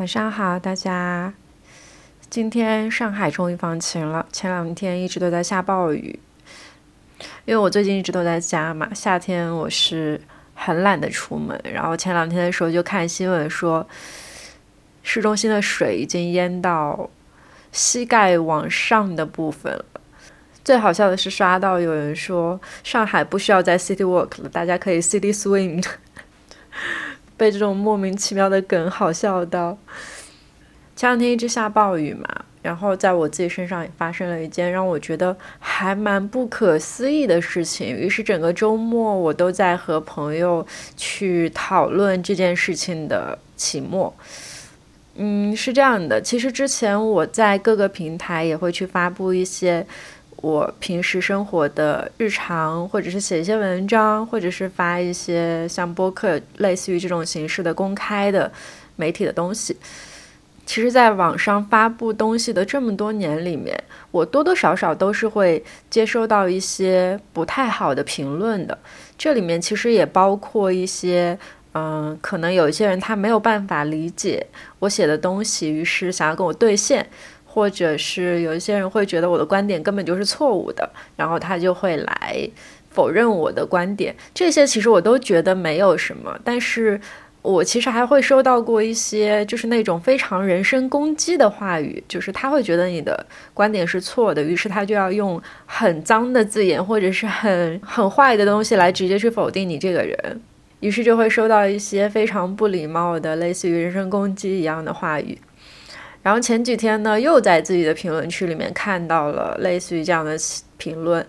晚上好，大家。今天上海终于放晴了，前两天一直都在下暴雨。因为我最近一直都在家嘛，夏天我是很懒得出门。然后前两天的时候就看新闻说，市中心的水已经淹到膝盖往上的部分了。最好笑的是刷到有人说，上海不需要再 City Walk 了，大家可以 City Swim。被这种莫名其妙的梗好笑到。前两天一直下暴雨嘛，然后在我自己身上也发生了一件让我觉得还蛮不可思议的事情。于是整个周末我都在和朋友去讨论这件事情的起末。嗯，是这样的，其实之前我在各个平台也会去发布一些。我平时生活的日常，或者是写一些文章，或者是发一些像播客类似于这种形式的公开的媒体的东西。其实，在网上发布东西的这么多年里面，我多多少少都是会接收到一些不太好的评论的。这里面其实也包括一些，嗯，可能有一些人他没有办法理解我写的东西，于是想要跟我对线。或者是有一些人会觉得我的观点根本就是错误的，然后他就会来否认我的观点。这些其实我都觉得没有什么，但是我其实还会收到过一些就是那种非常人身攻击的话语，就是他会觉得你的观点是错的，于是他就要用很脏的字眼或者是很很坏的东西来直接去否定你这个人，于是就会收到一些非常不礼貌的类似于人身攻击一样的话语。然后前几天呢，又在自己的评论区里面看到了类似于这样的评论，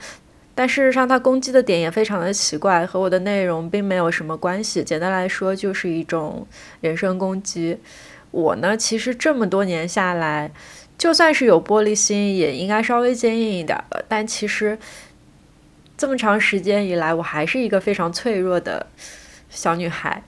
但事实上他攻击的点也非常的奇怪，和我的内容并没有什么关系。简单来说，就是一种人身攻击。我呢，其实这么多年下来，就算是有玻璃心，也应该稍微坚硬一点了。但其实这么长时间以来，我还是一个非常脆弱的小女孩。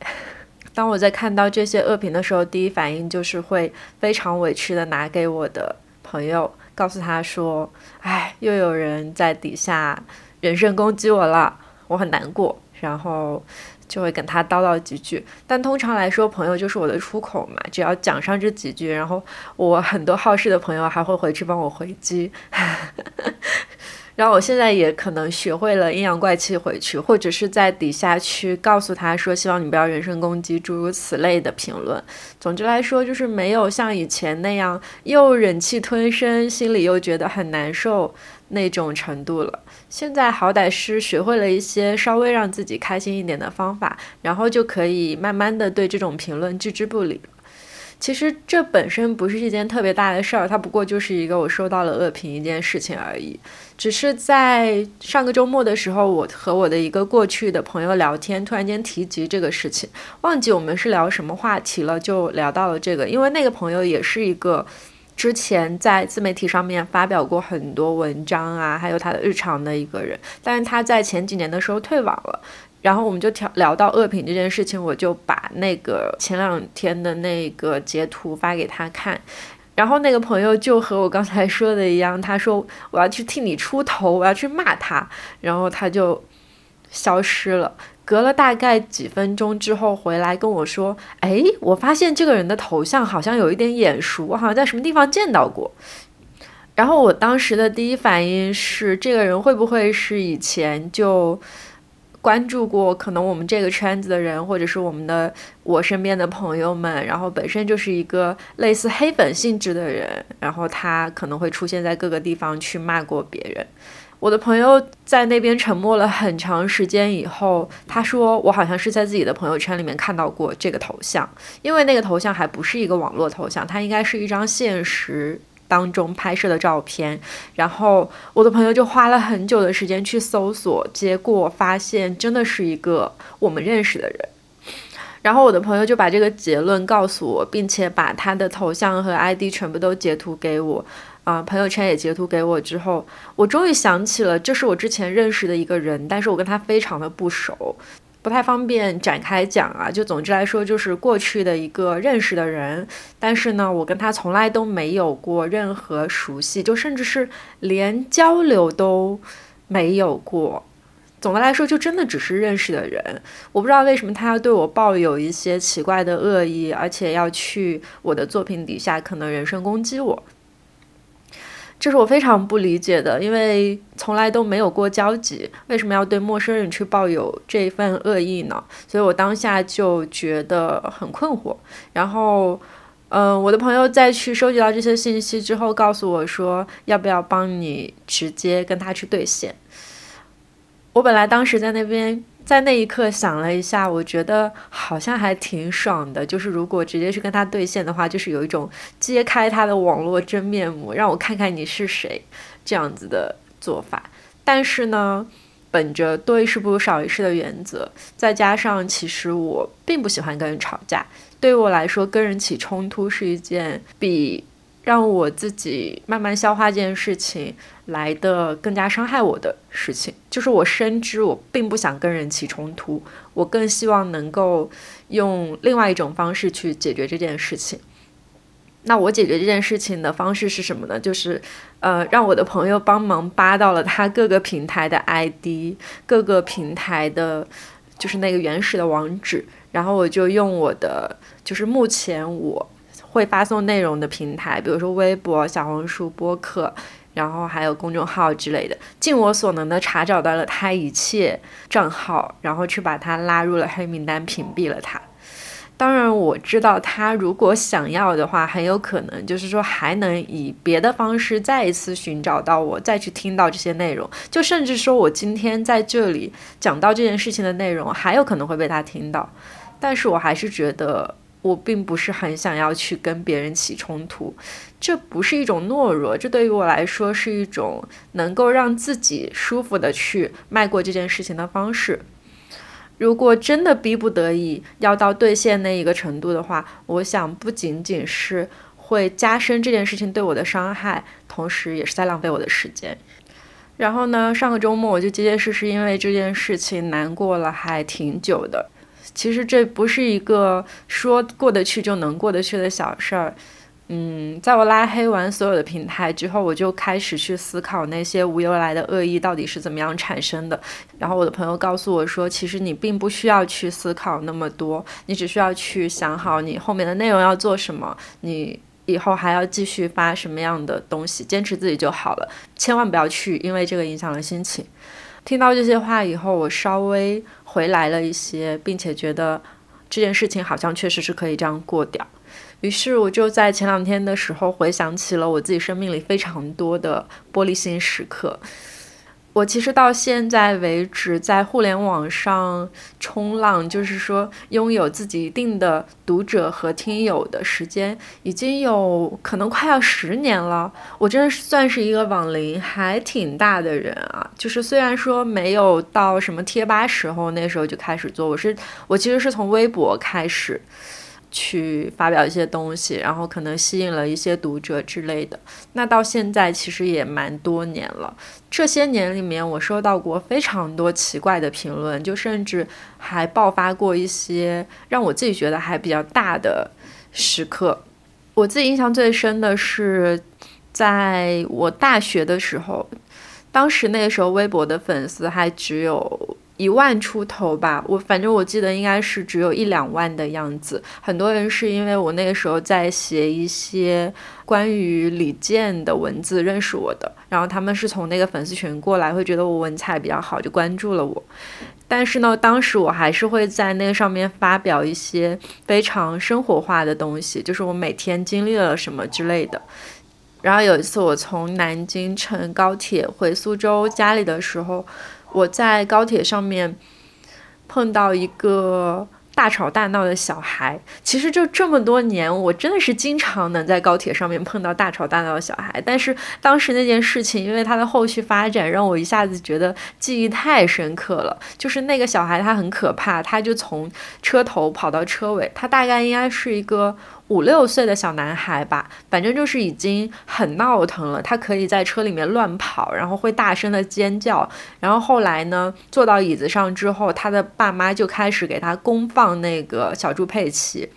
当我在看到这些恶评的时候，第一反应就是会非常委屈的拿给我的朋友，告诉他说：“哎，又有人在底下人身攻击我了，我很难过。”然后就会跟他叨叨几句。但通常来说，朋友就是我的出口嘛，只要讲上这几句，然后我很多好事的朋友还会回去帮我回击。然后我现在也可能学会了阴阳怪气回去，或者是在底下去告诉他说，希望你不要人身攻击，诸如此类的评论。总之来说，就是没有像以前那样又忍气吞声，心里又觉得很难受那种程度了。现在好歹是学会了一些稍微让自己开心一点的方法，然后就可以慢慢的对这种评论置之不理。其实这本身不是一件特别大的事儿，它不过就是一个我收到了恶评一件事情而已。只是在上个周末的时候，我和我的一个过去的朋友聊天，突然间提及这个事情，忘记我们是聊什么话题了，就聊到了这个。因为那个朋友也是一个之前在自媒体上面发表过很多文章啊，还有他的日常的一个人，但是他在前几年的时候退网了。然后我们就聊聊到恶评这件事情，我就把那个前两天的那个截图发给他看，然后那个朋友就和我刚才说的一样，他说我要去替你出头，我要去骂他，然后他就消失了。隔了大概几分钟之后回来跟我说，哎，我发现这个人的头像好像有一点眼熟，我好像在什么地方见到过。然后我当时的第一反应是，这个人会不会是以前就。关注过可能我们这个圈子的人，或者是我们的我身边的朋友们，然后本身就是一个类似黑粉性质的人，然后他可能会出现在各个地方去骂过别人。我的朋友在那边沉默了很长时间以后，他说我好像是在自己的朋友圈里面看到过这个头像，因为那个头像还不是一个网络头像，它应该是一张现实。当中拍摄的照片，然后我的朋友就花了很久的时间去搜索，结果发现真的是一个我们认识的人。然后我的朋友就把这个结论告诉我，并且把他的头像和 ID 全部都截图给我，啊，朋友圈也截图给我。之后，我终于想起了，这是我之前认识的一个人，但是我跟他非常的不熟。不太方便展开讲啊，就总之来说，就是过去的一个认识的人，但是呢，我跟他从来都没有过任何熟悉，就甚至是连交流都没有过总的来说，就真的只是认识的人。我不知道为什么他要对我抱有一些奇怪的恶意，而且要去我的作品底下可能人身攻击我。这是我非常不理解的，因为从来都没有过交集，为什么要对陌生人去抱有这份恶意呢？所以我当下就觉得很困惑。然后，嗯，我的朋友在去收集到这些信息之后，告诉我说，要不要帮你直接跟他去兑现。我本来当时在那边，在那一刻想了一下，我觉得好像还挺爽的。就是如果直接去跟他兑现的话，就是有一种揭开他的网络真面目，让我看看你是谁这样子的做法。但是呢，本着多一事不如少一事的原则，再加上其实我并不喜欢跟人吵架，对于我来说，跟人起冲突是一件比。让我自己慢慢消化这件事情来的更加伤害我的事情，就是我深知我并不想跟人起冲突，我更希望能够用另外一种方式去解决这件事情。那我解决这件事情的方式是什么呢？就是呃，让我的朋友帮忙扒到了他各个平台的 ID，各个平台的，就是那个原始的网址，然后我就用我的，就是目前我。会发送内容的平台，比如说微博、小红书、播客，然后还有公众号之类的，尽我所能的查找到了他一切账号，然后去把他拉入了黑名单，屏蔽了他。当然，我知道他如果想要的话，很有可能就是说还能以别的方式再一次寻找到我，再去听到这些内容，就甚至说我今天在这里讲到这件事情的内容，还有可能会被他听到。但是我还是觉得。我并不是很想要去跟别人起冲突，这不是一种懦弱，这对于我来说是一种能够让自己舒服的去迈过这件事情的方式。如果真的逼不得已要到兑现那一个程度的话，我想不仅仅是会加深这件事情对我的伤害，同时也是在浪费我的时间。然后呢，上个周末我就结结实实因为这件事情难过了还挺久的。其实这不是一个说过得去就能过得去的小事儿，嗯，在我拉黑完所有的平台之后，我就开始去思考那些无由来的恶意到底是怎么样产生的。然后我的朋友告诉我说，其实你并不需要去思考那么多，你只需要去想好你后面的内容要做什么，你以后还要继续发什么样的东西，坚持自己就好了，千万不要去因为这个影响了心情。听到这些话以后，我稍微。回来了一些，并且觉得这件事情好像确实是可以这样过掉。于是我就在前两天的时候回想起了我自己生命里非常多的玻璃心时刻。我其实到现在为止，在互联网上冲浪，就是说拥有自己一定的读者和听友的时间，已经有可能快要十年了。我真的是算是一个网龄还挺大的人啊。就是虽然说没有到什么贴吧时候，那时候就开始做，我是我其实是从微博开始。去发表一些东西，然后可能吸引了一些读者之类的。那到现在其实也蛮多年了。这些年里面，我收到过非常多奇怪的评论，就甚至还爆发过一些让我自己觉得还比较大的时刻。我自己印象最深的是，在我大学的时候，当时那个时候微博的粉丝还只有。一万出头吧，我反正我记得应该是只有一两万的样子。很多人是因为我那个时候在写一些关于李健的文字认识我的，然后他们是从那个粉丝群过来，会觉得我文采比较好，就关注了我。但是呢，当时我还是会在那个上面发表一些非常生活化的东西，就是我每天经历了什么之类的。然后有一次我从南京乘高铁回苏州家里的时候。我在高铁上面碰到一个大吵大闹的小孩，其实就这么多年，我真的是经常能在高铁上面碰到大吵大闹的小孩。但是当时那件事情，因为它的后续发展，让我一下子觉得记忆太深刻了。就是那个小孩他很可怕，他就从车头跑到车尾，他大概应该是一个。五六岁的小男孩吧，反正就是已经很闹腾了。他可以在车里面乱跑，然后会大声的尖叫。然后后来呢，坐到椅子上之后，他的爸妈就开始给他公放那个小猪佩奇。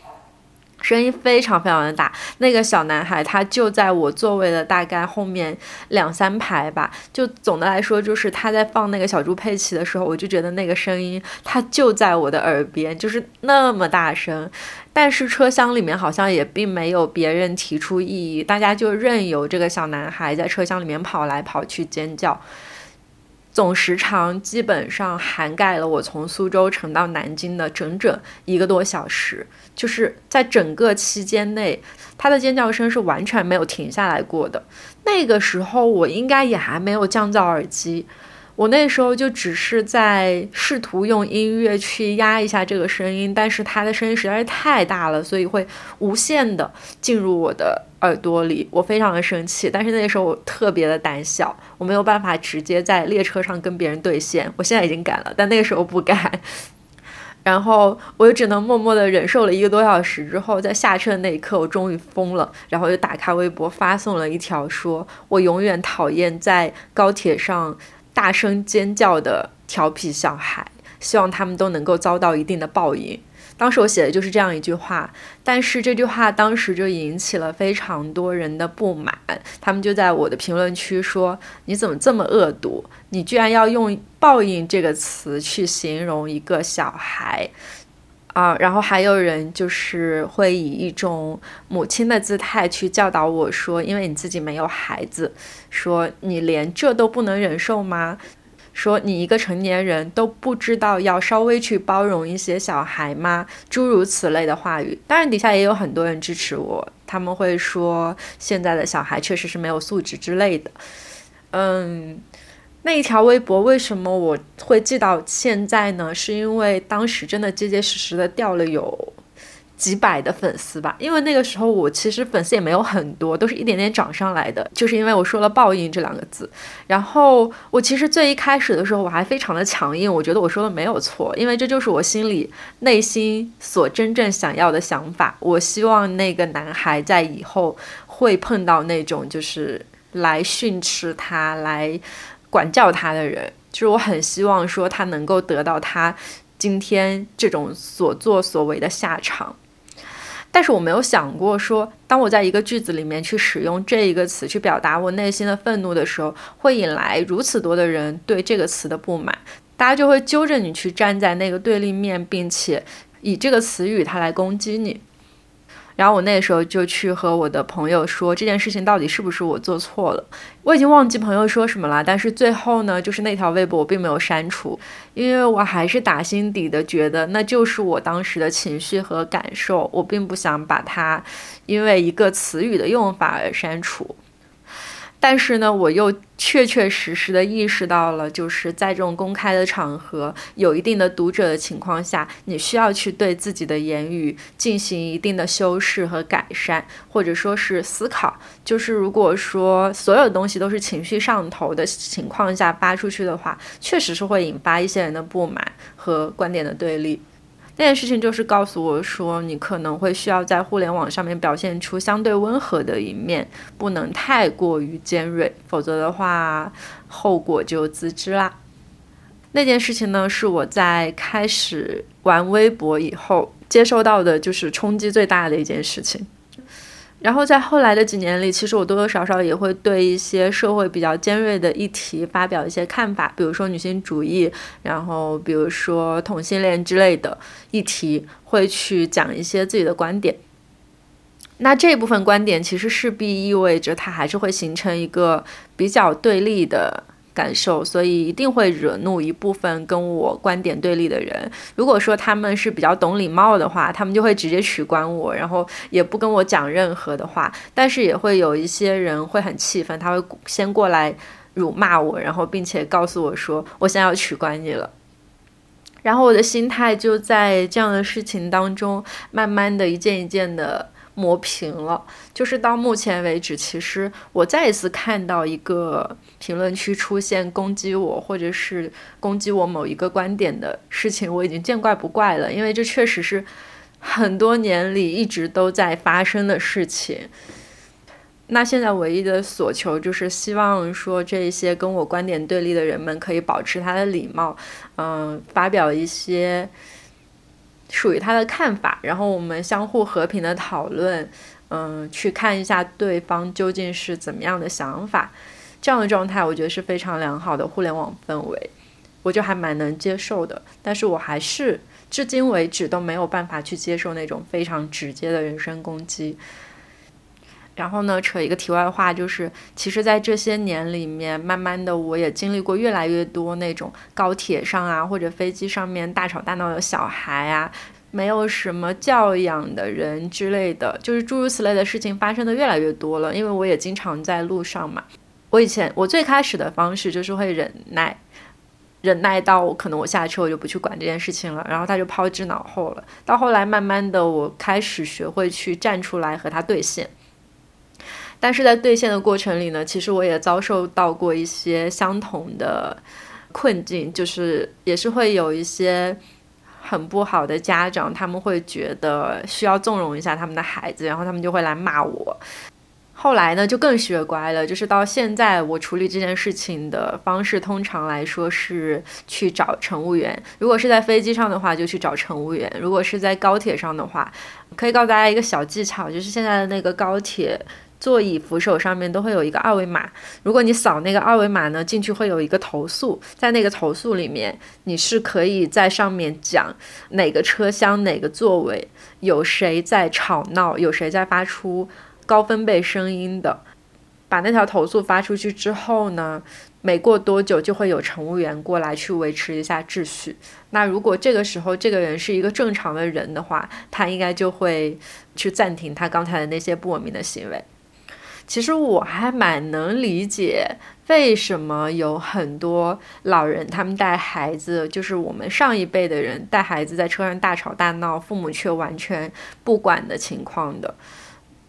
声音非常非常的大。那个小男孩他就在我座位的大概后面两三排吧。就总的来说，就是他在放那个小猪佩奇的时候，我就觉得那个声音他就在我的耳边，就是那么大声。但是车厢里面好像也并没有别人提出异议，大家就任由这个小男孩在车厢里面跑来跑去尖叫。总时长基本上涵盖了我从苏州乘到南京的整整一个多小时，就是在整个期间内，它的尖叫声是完全没有停下来过的。那个时候我应该也还没有降噪耳机。我那时候就只是在试图用音乐去压一下这个声音，但是它的声音实在是太大了，所以会无限的进入我的耳朵里。我非常的生气，但是那个时候我特别的胆小，我没有办法直接在列车上跟别人对线。我现在已经敢了，但那个时候不敢。然后我就只能默默的忍受了一个多小时之后，在下车的那一刻，我终于疯了，然后就打开微博发送了一条，说我永远讨厌在高铁上。大声尖叫的调皮小孩，希望他们都能够遭到一定的报应。当时我写的就是这样一句话，但是这句话当时就引起了非常多人的不满，他们就在我的评论区说：“你怎么这么恶毒？你居然要用‘报应’这个词去形容一个小孩。”啊，然后还有人就是会以一种母亲的姿态去教导我说，因为你自己没有孩子，说你连这都不能忍受吗？说你一个成年人都不知道要稍微去包容一些小孩吗？诸如此类的话语。当然底下也有很多人支持我，他们会说现在的小孩确实是没有素质之类的。嗯。那一条微博为什么我会记到现在呢？是因为当时真的结结实实的掉了有几百的粉丝吧。因为那个时候我其实粉丝也没有很多，都是一点点涨上来的。就是因为我说了“报应”这两个字，然后我其实最一开始的时候我还非常的强硬，我觉得我说的没有错，因为这就是我心里内心所真正想要的想法。我希望那个男孩在以后会碰到那种就是来训斥他来。管教他的人，就是我很希望说他能够得到他今天这种所作所为的下场，但是我没有想过说，当我在一个句子里面去使用这一个词去表达我内心的愤怒的时候，会引来如此多的人对这个词的不满，大家就会揪着你去站在那个对立面，并且以这个词语它来攻击你。然后我那时候就去和我的朋友说这件事情到底是不是我做错了，我已经忘记朋友说什么了。但是最后呢，就是那条微博我并没有删除，因为我还是打心底的觉得那就是我当时的情绪和感受，我并不想把它因为一个词语的用法而删除。但是呢，我又确确实实的意识到了，就是在这种公开的场合，有一定的读者的情况下，你需要去对自己的言语进行一定的修饰和改善，或者说是思考。就是如果说所有东西都是情绪上头的情况下发出去的话，确实是会引发一些人的不满和观点的对立。那件事情就是告诉我说，你可能会需要在互联网上面表现出相对温和的一面，不能太过于尖锐，否则的话，后果就自知啦。那件事情呢，是我在开始玩微博以后接收到的，就是冲击最大的一件事情。然后在后来的几年里，其实我多多少少也会对一些社会比较尖锐的议题发表一些看法，比如说女性主义，然后比如说同性恋之类的议题，会去讲一些自己的观点。那这部分观点其实势必意味着它还是会形成一个比较对立的。感受，所以一定会惹怒一部分跟我观点对立的人。如果说他们是比较懂礼貌的话，他们就会直接取关我，然后也不跟我讲任何的话。但是也会有一些人会很气愤，他会先过来辱骂我，然后并且告诉我说我现在要取关你了。然后我的心态就在这样的事情当中，慢慢的一件一件的。磨平了，就是到目前为止，其实我再一次看到一个评论区出现攻击我，或者是攻击我某一个观点的事情，我已经见怪不怪了，因为这确实是很多年里一直都在发生的事情。那现在唯一的所求就是希望说，这一些跟我观点对立的人们可以保持他的礼貌，嗯，发表一些。属于他的看法，然后我们相互和平的讨论，嗯，去看一下对方究竟是怎么样的想法，这样的状态我觉得是非常良好的互联网氛围，我就还蛮能接受的。但是我还是至今为止都没有办法去接受那种非常直接的人身攻击。然后呢，扯一个题外话，就是其实，在这些年里面，慢慢的我也经历过越来越多那种高铁上啊，或者飞机上面大吵大闹的小孩啊，没有什么教养的人之类的，就是诸如此类的事情发生的越来越多了。因为我也经常在路上嘛，我以前我最开始的方式就是会忍耐，忍耐到我可能我下车我就不去管这件事情了，然后他就抛之脑后了。到后来，慢慢的我开始学会去站出来和他对线。但是在兑现的过程里呢，其实我也遭受到过一些相同的困境，就是也是会有一些很不好的家长，他们会觉得需要纵容一下他们的孩子，然后他们就会来骂我。后来呢，就更学乖了，就是到现在我处理这件事情的方式，通常来说是去找乘务员。如果是在飞机上的话，就去找乘务员；如果是在高铁上的话，可以告诉大家一个小技巧，就是现在的那个高铁。座椅扶手上面都会有一个二维码，如果你扫那个二维码呢，进去会有一个投诉，在那个投诉里面，你是可以在上面讲哪个车厢哪个座位有谁在吵闹，有谁在发出高分贝声音的。把那条投诉发出去之后呢，没过多久就会有乘务员过来去维持一下秩序。那如果这个时候这个人是一个正常的人的话，他应该就会去暂停他刚才的那些不文明的行为。其实我还蛮能理解为什么有很多老人他们带孩子，就是我们上一辈的人带孩子在车上大吵大闹，父母却完全不管的情况的。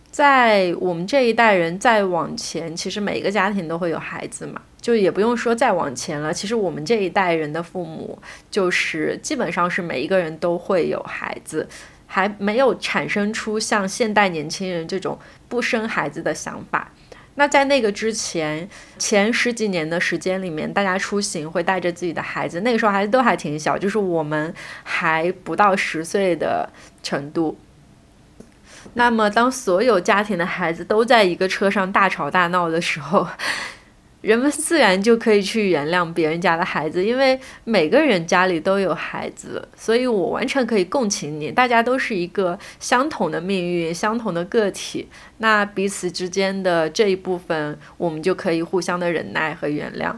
在我们这一代人再往前，其实每一个家庭都会有孩子嘛，就也不用说再往前了。其实我们这一代人的父母，就是基本上是每一个人都会有孩子。还没有产生出像现代年轻人这种不生孩子的想法。那在那个之前，前十几年的时间里面，大家出行会带着自己的孩子，那个时候孩子都还挺小，就是我们还不到十岁的程度。那么，当所有家庭的孩子都在一个车上大吵大闹的时候，人们自然就可以去原谅别人家的孩子，因为每个人家里都有孩子，所以我完全可以共情你。大家都是一个相同的命运，相同的个体，那彼此之间的这一部分，我们就可以互相的忍耐和原谅。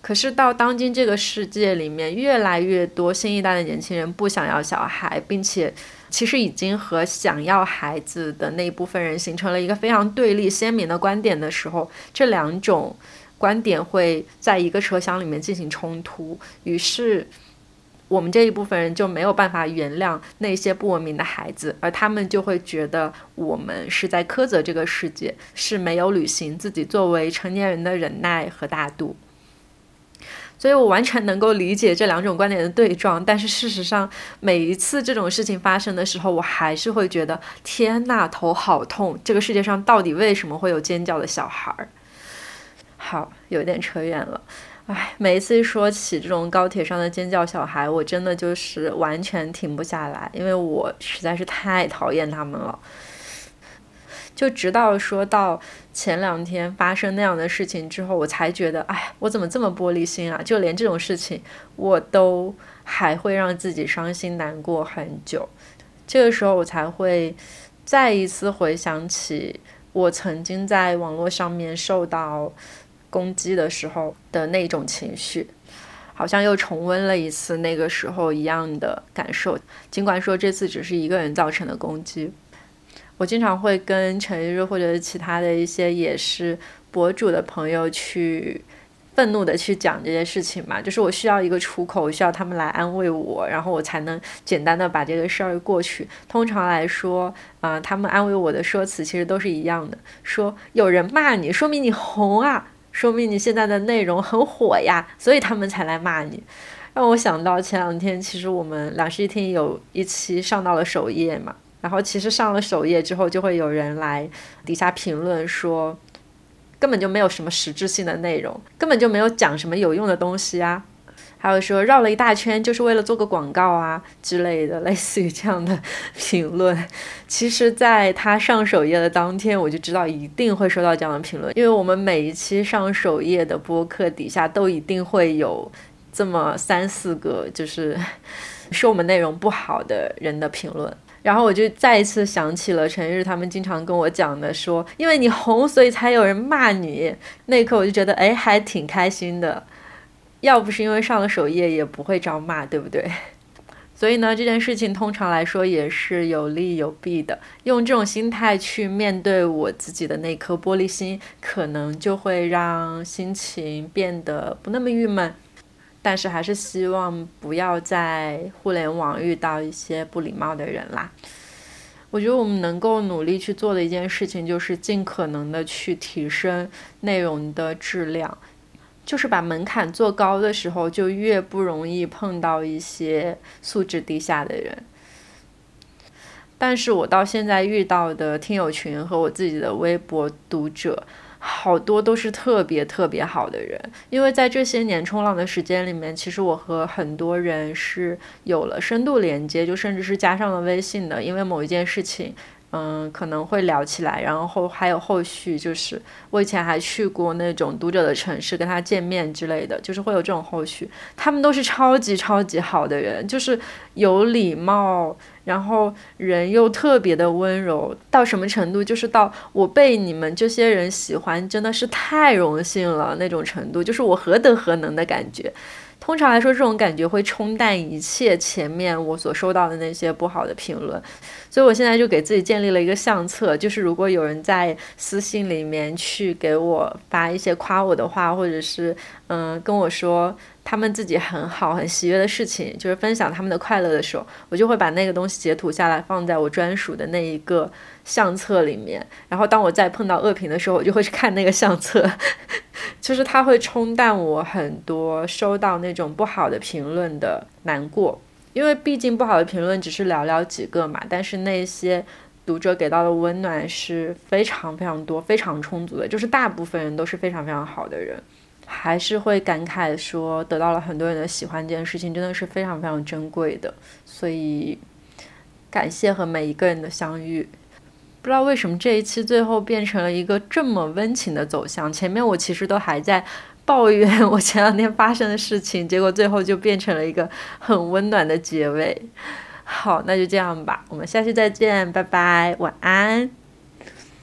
可是到当今这个世界里面，越来越多新一代的年轻人不想要小孩，并且其实已经和想要孩子的那一部分人形成了一个非常对立鲜明的观点的时候，这两种。观点会在一个车厢里面进行冲突，于是我们这一部分人就没有办法原谅那些不文明的孩子，而他们就会觉得我们是在苛责这个世界，是没有履行自己作为成年人的忍耐和大度。所以我完全能够理解这两种观点的对撞，但是事实上，每一次这种事情发生的时候，我还是会觉得天呐，头好痛！这个世界上到底为什么会有尖叫的小孩儿？好，有点扯远了，唉，每一次说起这种高铁上的尖叫小孩，我真的就是完全停不下来，因为我实在是太讨厌他们了。就直到说到前两天发生那样的事情之后，我才觉得，哎，我怎么这么玻璃心啊？就连这种事情，我都还会让自己伤心难过很久。这个时候，我才会再一次回想起我曾经在网络上面受到。攻击的时候的那种情绪，好像又重温了一次那个时候一样的感受。尽管说这次只是一个人造成的攻击，我经常会跟陈玉日或者其他的一些也是博主的朋友去愤怒的去讲这些事情嘛，就是我需要一个出口，我需要他们来安慰我，然后我才能简单的把这个事儿过去。通常来说，啊，他们安慰我的说辞其实都是一样的，说有人骂你，说明你红啊。说明你现在的内容很火呀，所以他们才来骂你。让我想到前两天，其实我们两室一厅有一期上到了首页嘛，然后其实上了首页之后，就会有人来底下评论说，根本就没有什么实质性的内容，根本就没有讲什么有用的东西啊。还有说绕了一大圈就是为了做个广告啊之类的，类似于这样的评论。其实，在他上首页的当天，我就知道一定会收到这样的评论，因为我们每一期上首页的播客底下都一定会有这么三四个，就是说我们内容不好的人的评论。然后我就再一次想起了陈日他们经常跟我讲的，说因为你红，所以才有人骂你。那一刻我就觉得，哎，还挺开心的。要不是因为上了首页，也不会招骂，对不对？所以呢，这件事情通常来说也是有利有弊的。用这种心态去面对我自己的那颗玻璃心，可能就会让心情变得不那么郁闷。但是还是希望不要在互联网遇到一些不礼貌的人啦。我觉得我们能够努力去做的一件事情，就是尽可能的去提升内容的质量。就是把门槛做高的时候，就越不容易碰到一些素质低下的人。但是我到现在遇到的听友群和我自己的微博读者。好多都是特别特别好的人，因为在这些年冲浪的时间里面，其实我和很多人是有了深度连接，就甚至是加上了微信的，因为某一件事情。嗯，可能会聊起来，然后还有后续，就是我以前还去过那种读者的城市跟他见面之类的，就是会有这种后续。他们都是超级超级好的人，就是有礼貌，然后人又特别的温柔，到什么程度？就是到我被你们这些人喜欢，真的是太荣幸了那种程度，就是我何德何能的感觉。通常来说，这种感觉会冲淡一切前面我所收到的那些不好的评论，所以我现在就给自己建立了一个相册，就是如果有人在私信里面去给我发一些夸我的话，或者是嗯跟我说他们自己很好、很喜悦的事情，就是分享他们的快乐的时候，我就会把那个东西截图下来，放在我专属的那一个相册里面。然后当我再碰到恶评的时候，我就会去看那个相册。就是它会冲淡我很多收到那种不好的评论的难过，因为毕竟不好的评论只是寥寥几个嘛，但是那些读者给到的温暖是非常非常多、非常充足的，就是大部分人都是非常非常好的人，还是会感慨说得到了很多人的喜欢，这件事情真的是非常非常珍贵的，所以感谢和每一个人的相遇。不知道为什么这一期最后变成了一个这么温情的走向。前面我其实都还在抱怨我前两天发生的事情，结果最后就变成了一个很温暖的结尾。好，那就这样吧，我们下期再见，拜拜，晚安。